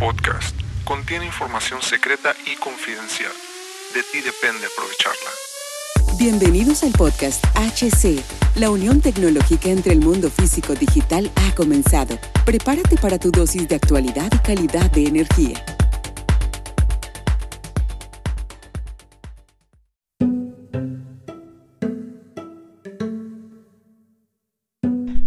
podcast contiene información secreta y confidencial. De ti depende aprovecharla. Bienvenidos al podcast HC. La unión tecnológica entre el mundo físico digital ha comenzado. Prepárate para tu dosis de actualidad y calidad de energía.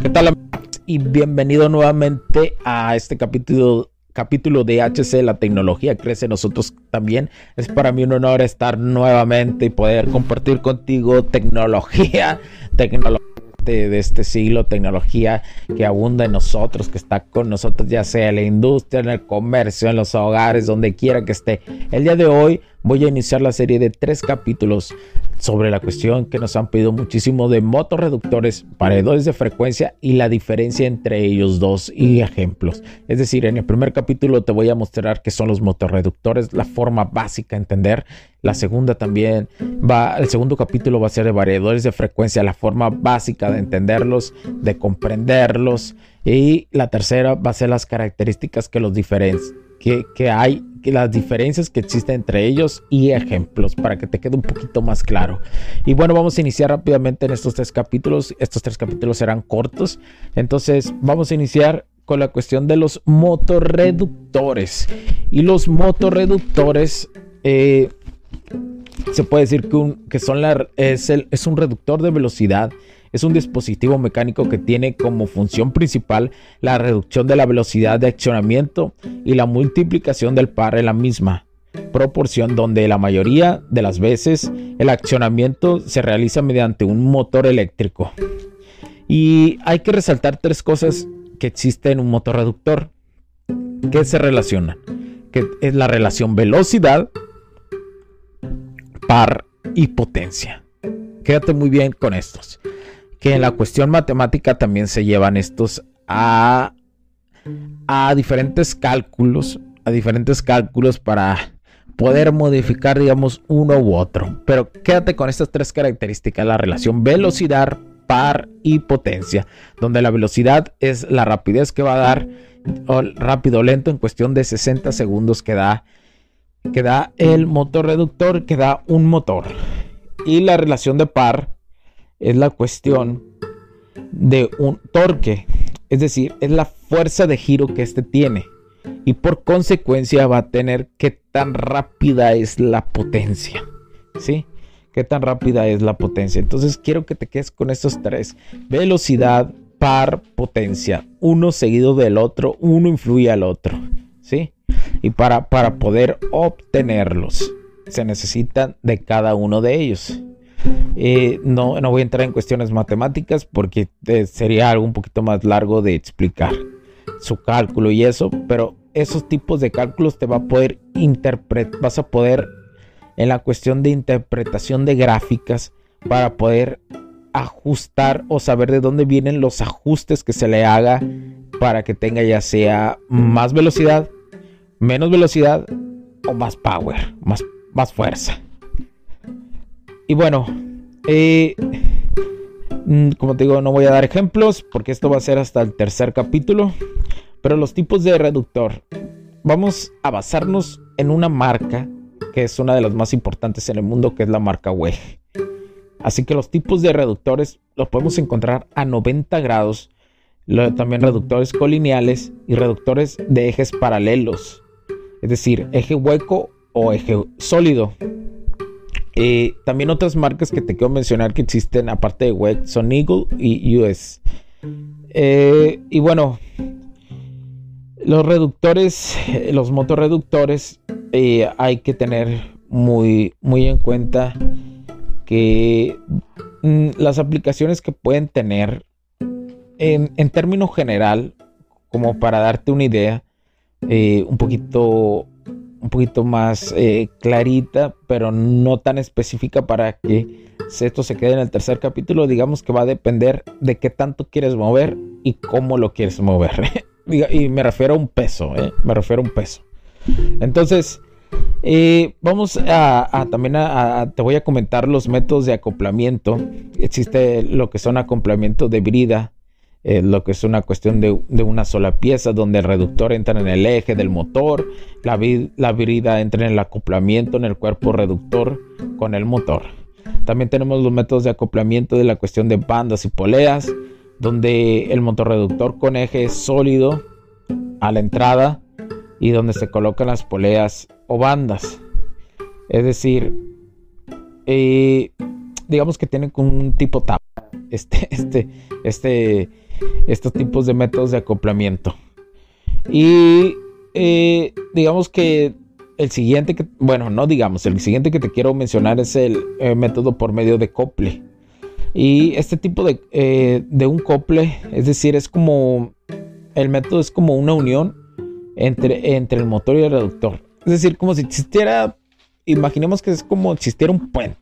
¿Qué tal amigos? Y bienvenido nuevamente a este capítulo capítulo de HC, la tecnología crece nosotros también. Es para mí un honor estar nuevamente y poder compartir contigo tecnología, tecnología de este siglo, tecnología que abunda en nosotros, que está con nosotros, ya sea en la industria, en el comercio, en los hogares, donde quiera que esté. El día de hoy voy a iniciar la serie de tres capítulos sobre la cuestión que nos han pedido muchísimo de motorreductores, paredores de frecuencia y la diferencia entre ellos dos y ejemplos. Es decir, en el primer capítulo te voy a mostrar qué son los motorreductores, la forma básica de entender. La segunda también va, el segundo capítulo va a ser de variadores de frecuencia, la forma básica de entenderlos, de comprenderlos. Y la tercera va a ser las características que los diferencian, que, que hay las diferencias que existen entre ellos y ejemplos para que te quede un poquito más claro. Y bueno, vamos a iniciar rápidamente en estos tres capítulos. Estos tres capítulos serán cortos. Entonces vamos a iniciar con la cuestión de los motorreductores. Y los motorreductores eh, se puede decir que, que son la, es, el, es un reductor de velocidad es un dispositivo mecánico que tiene como función principal la reducción de la velocidad de accionamiento y la multiplicación del par en la misma proporción donde la mayoría de las veces el accionamiento se realiza mediante un motor eléctrico. Y hay que resaltar tres cosas que existen en un motor reductor que se relacionan, que es la relación velocidad, par y potencia. Quédate muy bien con estos que en la cuestión matemática también se llevan estos a, a diferentes cálculos, a diferentes cálculos para poder modificar, digamos, uno u otro. Pero quédate con estas tres características, la relación velocidad, par y potencia, donde la velocidad es la rapidez que va a dar, o rápido o lento en cuestión de 60 segundos que da, que da el motor reductor, que da un motor. Y la relación de par es la cuestión de un torque, es decir, es la fuerza de giro que este tiene y por consecuencia va a tener qué tan rápida es la potencia, ¿sí? Qué tan rápida es la potencia. Entonces quiero que te quedes con estos tres. Velocidad, par, potencia. Uno seguido del otro, uno influye al otro, ¿sí? Y para, para poder obtenerlos se necesitan de cada uno de ellos. Eh, no, no voy a entrar en cuestiones matemáticas porque eh, sería algo un poquito más largo de explicar su cálculo y eso, pero esos tipos de cálculos te va a poder interpretar, vas a poder en la cuestión de interpretación de gráficas para poder ajustar o saber de dónde vienen los ajustes que se le haga para que tenga ya sea más velocidad, menos velocidad o más power, más, más fuerza. Y bueno, eh, mm, como te digo, no voy a dar ejemplos porque esto va a ser hasta el tercer capítulo. Pero los tipos de reductor. Vamos a basarnos en una marca que es una de las más importantes en el mundo, que es la marca WEG. Así que los tipos de reductores los podemos encontrar a 90 grados. También reductores colineales y reductores de ejes paralelos. Es decir, eje hueco o eje sólido. Eh, también otras marcas que te quiero mencionar que existen aparte de WEG son Eagle y US. Eh, y bueno, los reductores, los motorreductores, eh, hay que tener muy, muy en cuenta que mm, las aplicaciones que pueden tener en, en término general, como para darte una idea, un poquito un poquito más eh, clarita, pero no tan específica para que esto se quede en el tercer capítulo. Digamos que va a depender de qué tanto quieres mover y cómo lo quieres mover. y me refiero a un peso, ¿eh? me refiero a un peso. Entonces, eh, vamos a, también a, te voy a comentar los métodos de acoplamiento. Existe lo que son acoplamientos de brida, eh, lo que es una cuestión de, una sola pieza, donde el reductor entra en el eje del motor, la, la virida entra en el acoplamiento en el cuerpo reductor con el motor. También tenemos los métodos de acoplamiento de la cuestión de bandas y poleas, donde el motor reductor con eje sólido a la entrada y donde se colocan las poleas o bandas. Es decir, eh, digamos que tienen un tipo tapa este, este, este, estos tipos de métodos de acoplamiento. Y eh, digamos que el siguiente que, bueno, no digamos, el siguiente que te quiero mencionar es el eh, método por medio de cople. Y este tipo de, eh, de un cople, es decir, es como, el método es como una unión entre, entre el motor y el reductor. Es decir, como si existiera, imaginemos que es como si existiera un puente.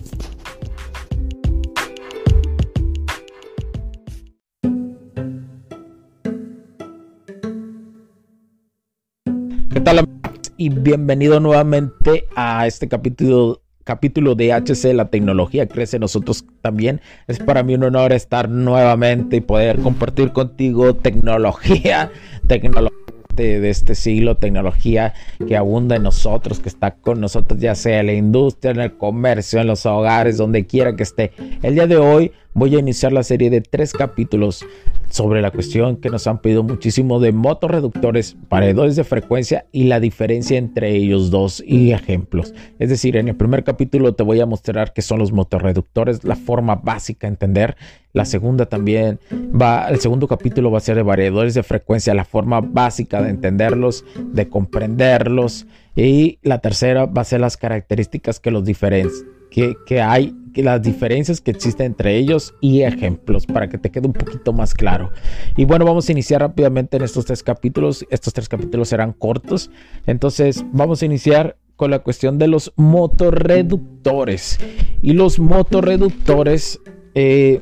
Y bienvenido nuevamente a este capítulo, capítulo de HC, la tecnología crece nosotros también. Es para mí un honor estar nuevamente y poder compartir contigo tecnología, tecnología de este siglo, tecnología que abunda en nosotros, que está con nosotros, ya sea en la industria, en el comercio, en los hogares, donde quiera que esté. El día de hoy voy a iniciar la serie de tres capítulos sobre la cuestión que nos han pedido muchísimo de motorreductores, paredores de frecuencia y la diferencia entre ellos dos y ejemplos. Es decir, en el primer capítulo te voy a mostrar qué son los motorreductores, la forma básica de entender. La segunda también va, el segundo capítulo va a ser de variadores de frecuencia, la forma básica de entenderlos, de comprenderlos. Y la tercera va a ser las características que los diferencian, que, que hay las diferencias que existen entre ellos y ejemplos para que te quede un poquito más claro. Y bueno, vamos a iniciar rápidamente en estos tres capítulos. Estos tres capítulos serán cortos. Entonces vamos a iniciar con la cuestión de los motorreductores. Y los motorreductores eh,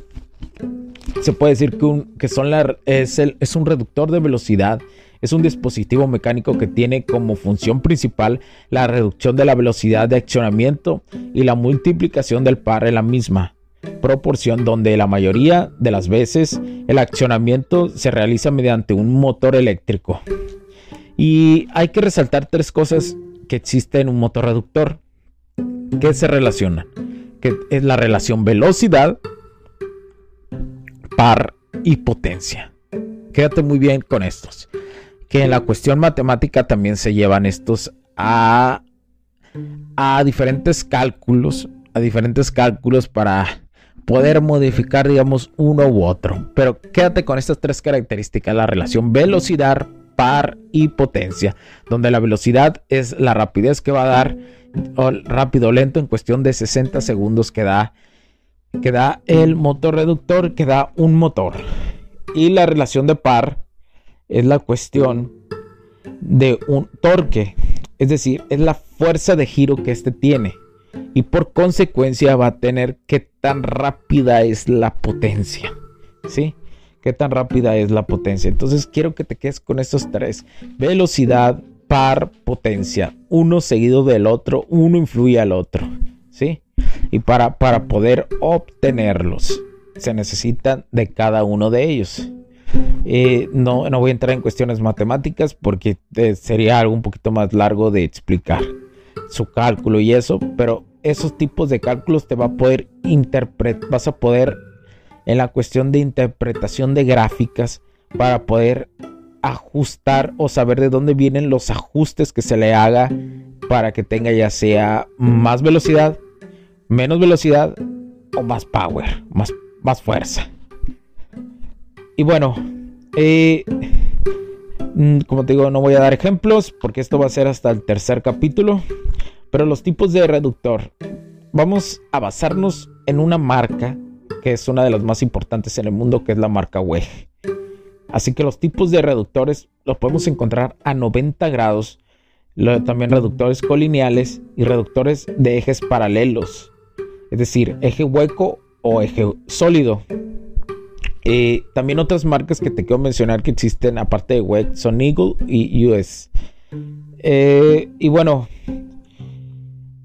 se puede decir que, que son es, el, es un reductor de velocidad es un dispositivo mecánico que tiene como función principal la reducción de la velocidad de accionamiento y la multiplicación del par en la misma proporción donde la mayoría de las veces el accionamiento se realiza mediante un motor eléctrico. Y hay que resaltar tres cosas que existen en un motor reductor que se relacionan, que es la relación velocidad, par y potencia. Quédate muy bien con estos que en la cuestión matemática también se llevan estos a, a diferentes cálculos, a diferentes cálculos para poder modificar, digamos, uno u otro. Pero quédate con estas tres características, la relación velocidad, par y potencia, donde la velocidad es la rapidez que va a dar, o rápido o lento en cuestión de 60 segundos que da, que da el motor reductor, que da un motor. Y la relación de par es la cuestión de un torque, es decir, es la fuerza de giro que este tiene y por consecuencia va a tener qué tan rápida es la potencia, ¿sí? Qué tan rápida es la potencia. Entonces quiero que te quedes con estos tres. Velocidad, par, potencia. Uno seguido del otro, uno influye al otro, ¿sí? Y para, para poder obtenerlos se necesitan de cada uno de ellos. Eh, no, no voy a entrar en cuestiones matemáticas porque eh, sería algo un poquito más largo de explicar su cálculo y eso, pero esos tipos de cálculos te va a poder interpretar, vas a poder en la cuestión de interpretación de gráficas para poder ajustar o saber de dónde vienen los ajustes que se le haga para que tenga ya sea más velocidad, menos velocidad o más power, más, más fuerza. Y bueno, eh, mm, como te digo, no voy a dar ejemplos porque esto va a ser hasta el tercer capítulo. Pero los tipos de reductor, vamos a basarnos en una marca que es una de las más importantes en el mundo, que es la marca WEG. Así que los tipos de reductores los podemos encontrar a 90 grados, también reductores colineales y reductores de ejes paralelos, es decir, eje hueco o eje sólido. Eh, también otras marcas que te quiero mencionar que existen aparte de WEG son Eagle y US. Eh, y bueno,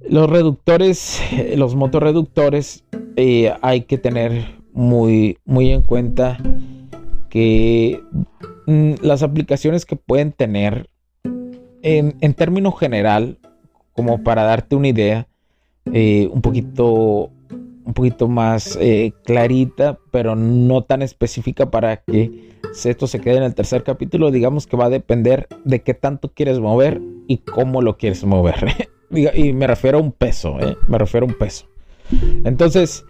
los reductores, los motorreductores, eh, hay que tener muy, muy en cuenta que mm, las aplicaciones que pueden tener en, en términos general, como para darte una idea, un poquito un poquito más eh, clarita, pero no tan específica para que esto se quede en el tercer capítulo. Digamos que va a depender de qué tanto quieres mover y cómo lo quieres mover. y me refiero a un peso, ¿eh? me refiero a un peso. Entonces,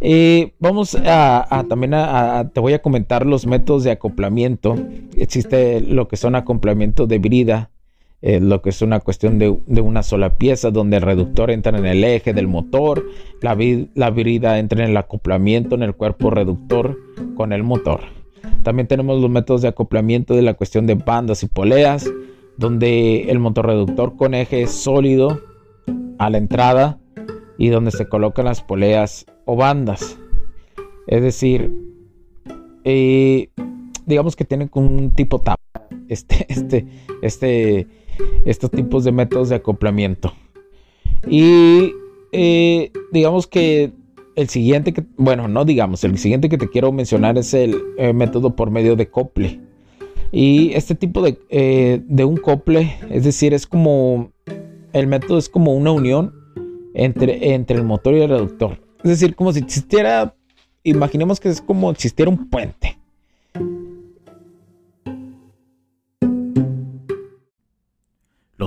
eh, vamos a, también a, te voy a comentar los métodos de acoplamiento. Existe lo que son acoplamientos de brida, eh, lo que es una cuestión de, una sola pieza, donde el reductor entra en el eje del motor, la, la brida entra en el acoplamiento en el cuerpo reductor con el motor. También tenemos los métodos de acoplamiento de la cuestión de bandas y poleas, donde el motor reductor con eje es sólido a la entrada y donde se colocan las poleas o bandas. Es decir, eh, digamos que tienen un tipo tapa este, este, este estos tipos de métodos de acoplamiento. Y eh, digamos que el siguiente que, bueno, no digamos, el siguiente que te quiero mencionar es el eh, método por medio de cople. Y este tipo de, eh, de un cople, es decir, es como, el método es como una unión entre, entre el motor y el reductor. Es decir, como si existiera, imaginemos que es como si existiera un puente.